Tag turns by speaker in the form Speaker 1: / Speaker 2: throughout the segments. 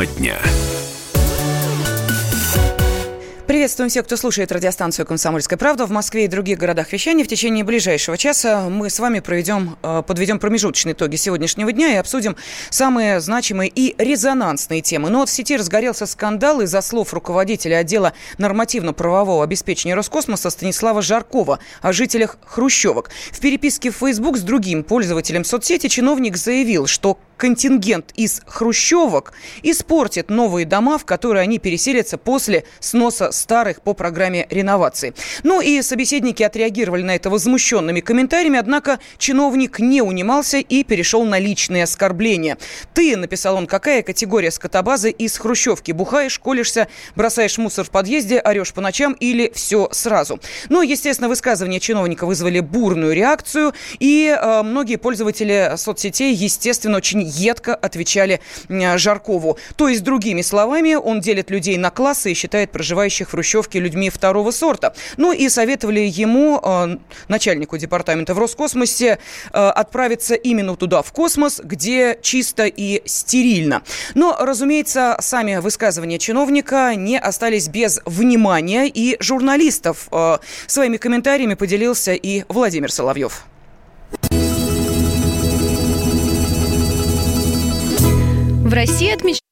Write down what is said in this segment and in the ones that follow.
Speaker 1: Тема дня.
Speaker 2: Приветствуем всех, кто слушает радиостанцию «Комсомольская правда» в Москве и других городах вещания. В течение ближайшего часа мы с вами проведем, э, подведем промежуточные итоги сегодняшнего дня и обсудим самые значимые и резонансные темы. Но вот в сети разгорелся скандал из-за слов руководителя отдела нормативно-правового обеспечения Роскосмоса Станислава Жаркова о жителях Хрущевок. В переписке в Facebook с другим пользователем соцсети чиновник заявил, что контингент из хрущевок испортит новые дома, в которые они переселятся после сноса старых по программе реновации. Ну и собеседники отреагировали на это возмущенными комментариями, однако чиновник не унимался и перешел на личные оскорбления. «Ты», — написал он, — «какая категория скотобазы из хрущевки? Бухаешь, колешься, бросаешь мусор в подъезде, орешь по ночам или все сразу?» Ну, естественно, высказывания чиновника вызвали бурную реакцию, и э, многие пользователи соцсетей, естественно, очень едко отвечали Жаркову. То есть, другими словами, он делит людей на классы и считает проживающих в Хрущевке людьми второго сорта. Ну и советовали ему, э, начальнику департамента в Роскосмосе, э, отправиться именно туда, в космос, где чисто и стерильно. Но, разумеется, сами высказывания чиновника не остались без внимания, и журналистов э, своими комментариями поделился и Владимир Соловьев.
Speaker 3: В России отмечают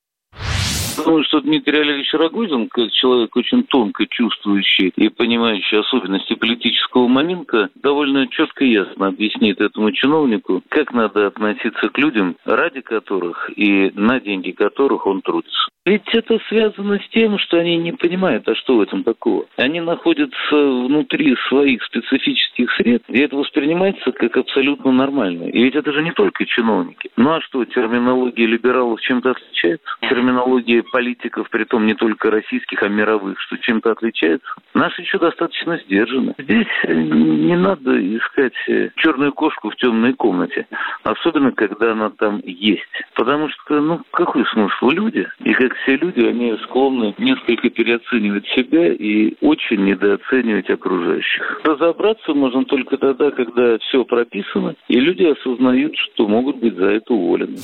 Speaker 4: Думаю, что Дмитрий Олегович Рогозин, как человек очень тонко чувствующий и понимающий особенности политического момента, довольно четко и ясно объяснит этому чиновнику, как надо относиться к людям, ради которых и на деньги которых он трудится. Ведь это связано с тем, что они не понимают, а что в этом такого. Они находятся внутри своих специфических сред, и это воспринимается как абсолютно нормально. И ведь это же не только чиновники. Ну а что, терминология либералов чем-то отличается? Терминология политиков, при том не только российских, а мировых, что чем-то отличается? Наши еще достаточно сдержаны. Здесь не надо искать черную кошку в темной комнате, особенно когда она там есть. Потому что, ну, какой смысл? Люди, и как все люди, они склонны несколько переоценивать себя и очень недооценивать окружающих. Разобраться можно только тогда, когда все прописано, и люди осознают, что могут быть за это уволены.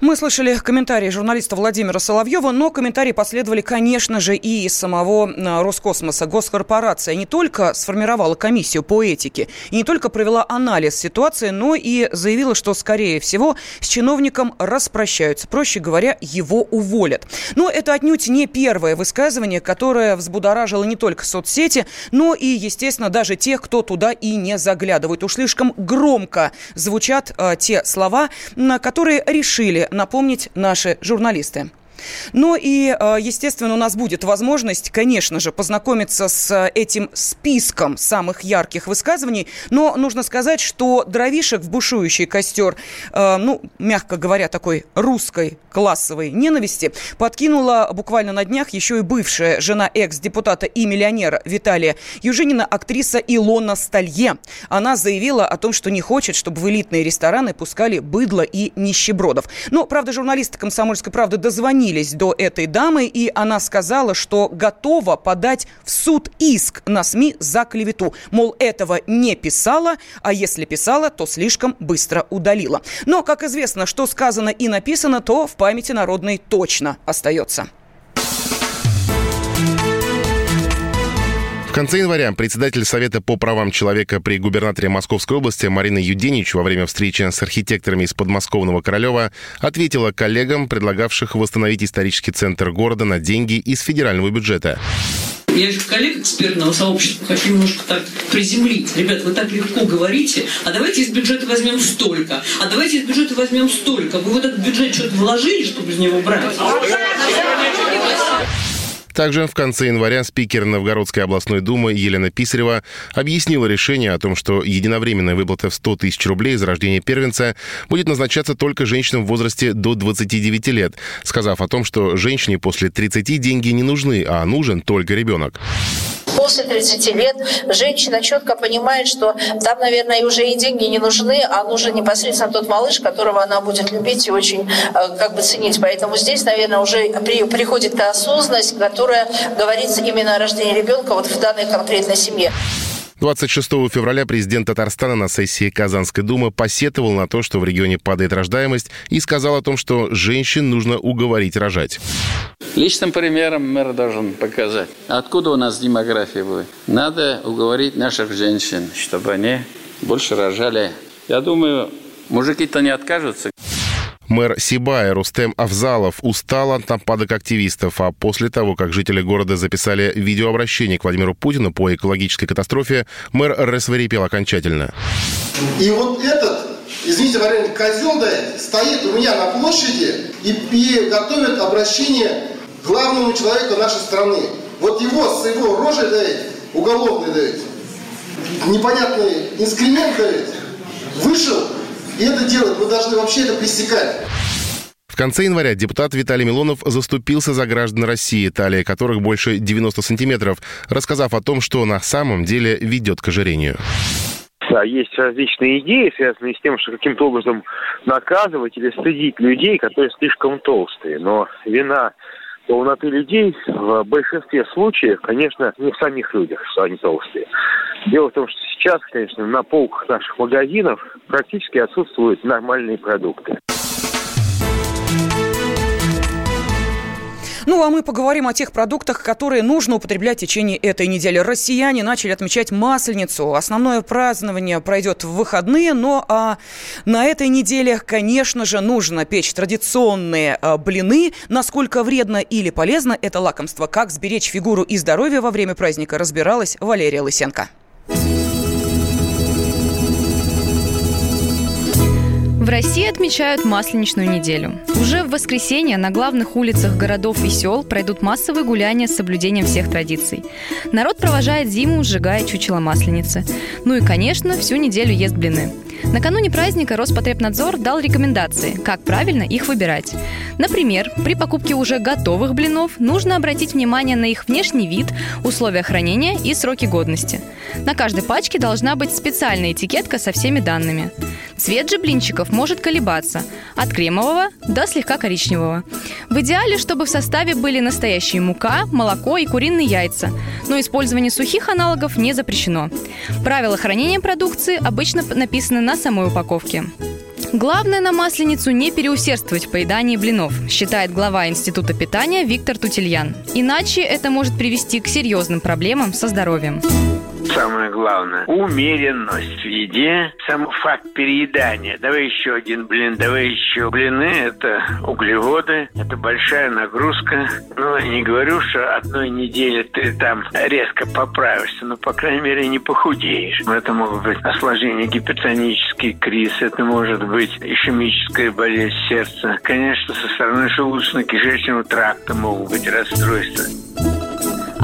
Speaker 2: Мы слышали комментарии журналиста Владимира Соловьева, но комментарии последовали, конечно же, и из самого э, Роскосмоса. Госкорпорация не только сформировала комиссию по этике и не только провела анализ ситуации, но и заявила, что, скорее всего, с чиновником распрощаются. Проще говоря, его уволят. Но это отнюдь не первое высказывание, которое взбудоражило не только соцсети, но и, естественно, даже тех, кто туда и не заглядывает. Уж слишком громко звучат э, те слова, на которые решили напомнить наши журналисты. Ну и, э, естественно, у нас будет возможность, конечно же, познакомиться с этим списком самых ярких высказываний. Но нужно сказать, что дровишек в бушующий костер, э, ну, мягко говоря, такой русской классовой ненависти, подкинула буквально на днях еще и бывшая жена экс-депутата и миллионера Виталия Южинина, актриса Илона Сталье. Она заявила о том, что не хочет, чтобы в элитные рестораны пускали быдло и нищебродов. Но, правда, журналисты «Комсомольской правды» дозвонили дозвонились до этой дамы, и она сказала, что готова подать в суд иск на СМИ за клевету. Мол, этого не писала, а если писала, то слишком быстро удалила. Но, как известно, что сказано и написано, то в памяти народной точно остается.
Speaker 5: Конце января председатель Совета по правам человека при губернаторе Московской области Марина Юденич во время встречи с архитекторами из подмосковного Королева ответила коллегам, предлагавших восстановить исторический центр города на деньги из федерального бюджета.
Speaker 6: Я еще коллег экспертного сообщества хочу немножко так приземлить. Ребят, вы так легко говорите, а давайте из бюджета возьмем столько, а давайте из бюджета возьмем столько. Вы вот этот бюджет что-то вложили, чтобы из него брать?
Speaker 5: Также в конце января спикер Новгородской областной думы Елена Писарева объяснила решение о том, что единовременная выплата в 100 тысяч рублей за рождение первенца будет назначаться только женщинам в возрасте до 29 лет, сказав о том, что женщине после 30 деньги не нужны, а нужен только ребенок
Speaker 7: после 30 лет женщина четко понимает, что там, наверное, уже и деньги не нужны, а нужен непосредственно тот малыш, которого она будет любить и очень э, как бы ценить. Поэтому здесь, наверное, уже при, приходит та осознанность, которая говорится именно о рождении ребенка вот в данной конкретной семье.
Speaker 5: 26 февраля президент Татарстана на сессии Казанской думы посетовал на то, что в регионе падает рождаемость, и сказал о том, что женщин нужно уговорить рожать.
Speaker 1: Личным примером мэр должен показать, откуда у нас демография будет. Надо уговорить наших женщин, чтобы они больше рожали. Я думаю, мужики-то не откажутся.
Speaker 5: Мэр Сибая Рустем Авзалов устал от нападок активистов, а после того, как жители города записали видеообращение к Владимиру Путину по экологической катастрофе, мэр рассверепел окончательно.
Speaker 8: И вот этот, извините, вариант, козел да, стоит у меня на площади и, и готовит обращение главному человеку нашей страны. Вот его с его рожей, да, уголовный, да, непонятный инскремент, да, вышел и это делать. Мы должны вообще это пресекать.
Speaker 5: В конце января депутат Виталий Милонов заступился за граждан России, талия которых больше 90 сантиметров, рассказав о том, что на самом деле ведет к ожирению.
Speaker 9: Да, есть различные идеи, связанные с тем, что каким-то образом наказывать или стыдить людей, которые слишком толстые. Но вина полноты людей в большинстве случаев, конечно, не в самих людях, что они толстые. Дело в том, что сейчас, конечно, на полках наших магазинов практически отсутствуют нормальные продукты.
Speaker 2: Ну, а мы поговорим о тех продуктах, которые нужно употреблять в течение этой недели. Россияне начали отмечать Масленицу. Основное празднование пройдет в выходные, но а, на этой неделе, конечно же, нужно печь традиционные а, блины. Насколько вредно или полезно это лакомство, как сберечь фигуру и здоровье во время праздника, разбиралась Валерия Лысенко.
Speaker 3: В России отмечают Масленичную неделю. Уже в воскресенье на главных улицах городов и сел пройдут массовые гуляния с соблюдением всех традиций. Народ провожает зиму, сжигая чучело Масленицы. Ну и, конечно, всю неделю ест блины. Накануне праздника Роспотребнадзор дал рекомендации, как правильно их выбирать. Например, при покупке уже готовых блинов нужно обратить внимание на их внешний вид, условия хранения и сроки годности. На каждой пачке должна быть специальная этикетка со всеми данными. Цвет же блинчиков может колебаться от кремового до слегка коричневого. В идеале, чтобы в составе были настоящие мука, молоко и куриные яйца, но использование сухих аналогов не запрещено. Правила хранения продукции обычно написаны на самой упаковке. Главное на Масленицу не переусердствовать в поедании блинов, считает глава Института питания Виктор Тутельян. Иначе это может привести к серьезным проблемам со здоровьем
Speaker 10: самое главное. Умеренность в еде, сам факт переедания. Давай еще один блин, давай еще. Блины – это углеводы, это большая нагрузка. Ну, не говорю, что одной недели ты там резко поправишься, но, по крайней мере, не похудеешь. Это могут быть осложнения, гипертонический криз, это может быть ишемическая болезнь сердца. Конечно, со стороны желудочно-кишечного тракта могут быть расстройства.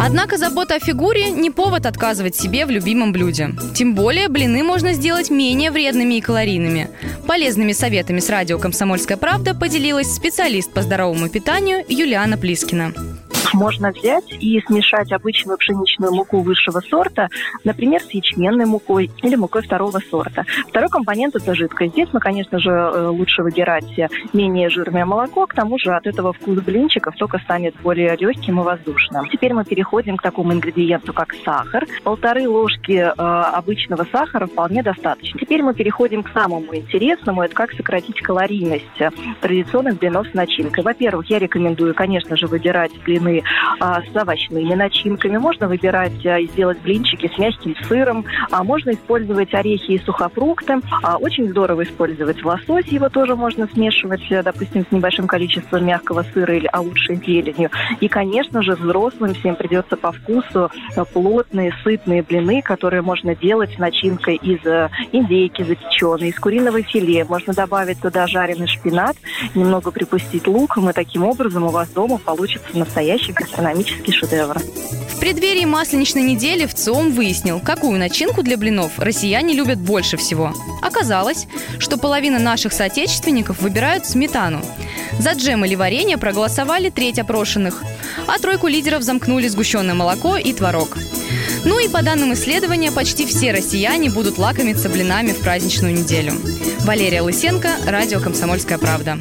Speaker 3: Однако забота о фигуре не повод отказывать себе в любимом блюде. Тем более блины можно сделать менее вредными и калорийными. Полезными советами с радио «Комсомольская правда» поделилась специалист по здоровому питанию Юлиана Плискина
Speaker 11: можно взять и смешать обычную пшеничную муку высшего сорта, например, с ячменной мукой или мукой второго сорта. Второй компонент – это жидкость. Здесь мы, конечно же, э, лучше выбирать менее жирное молоко, к тому же от этого вкус блинчиков только станет более легким и воздушным. Теперь мы переходим к такому ингредиенту, как сахар. Полторы ложки э, обычного сахара вполне достаточно. Теперь мы переходим к самому интересному, это как сократить калорийность традиционных блинов с начинкой. Во-первых, я рекомендую, конечно же, выбирать блины а, с овощными начинками. Можно выбирать а, и сделать блинчики с мягким сыром. А можно использовать орехи и сухофрукты. А, очень здорово использовать лосось. Его тоже можно смешивать, э, допустим, с небольшим количеством мягкого сыра или, а лучше зеленью. И, конечно же, взрослым всем придется по вкусу э, плотные, сытные блины, которые можно делать с начинкой из э, индейки запеченной, из куриного филе. Можно добавить туда жареный шпинат, немного припустить луком, и таким образом у вас дома получится настоящий настоящий гастрономический шедевр.
Speaker 3: В преддверии Масленичной недели в ЦИОМ выяснил, какую начинку для блинов россияне любят больше всего. Оказалось, что половина наших соотечественников выбирают сметану. За джем или варенье проголосовали треть опрошенных, а тройку лидеров замкнули сгущенное молоко и творог. Ну и по данным исследования, почти все россияне будут лакомиться блинами в праздничную неделю. Валерия Лысенко, радио «Комсомольская правда».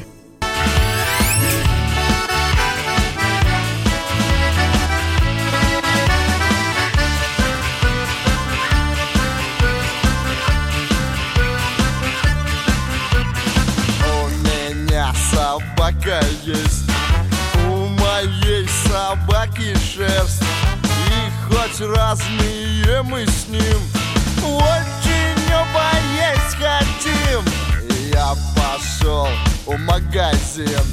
Speaker 12: Собака есть. У моей собаки шерсть. И хоть разные мы с ним Очень оба есть хотим. Я пошел в магазин.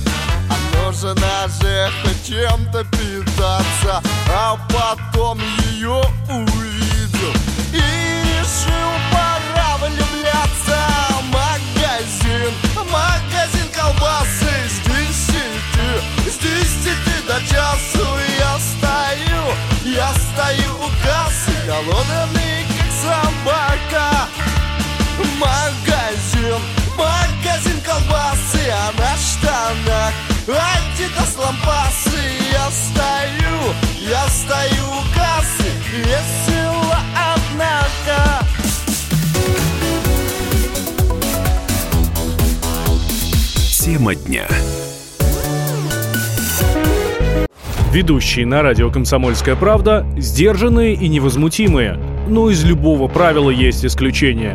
Speaker 12: А нужно же хоть чем-то питаться А потом ее увидел Весело, однако
Speaker 13: Тема дня.
Speaker 14: Ведущие на радио «Комсомольская правда» сдержанные и невозмутимые. Но из любого правила есть исключение.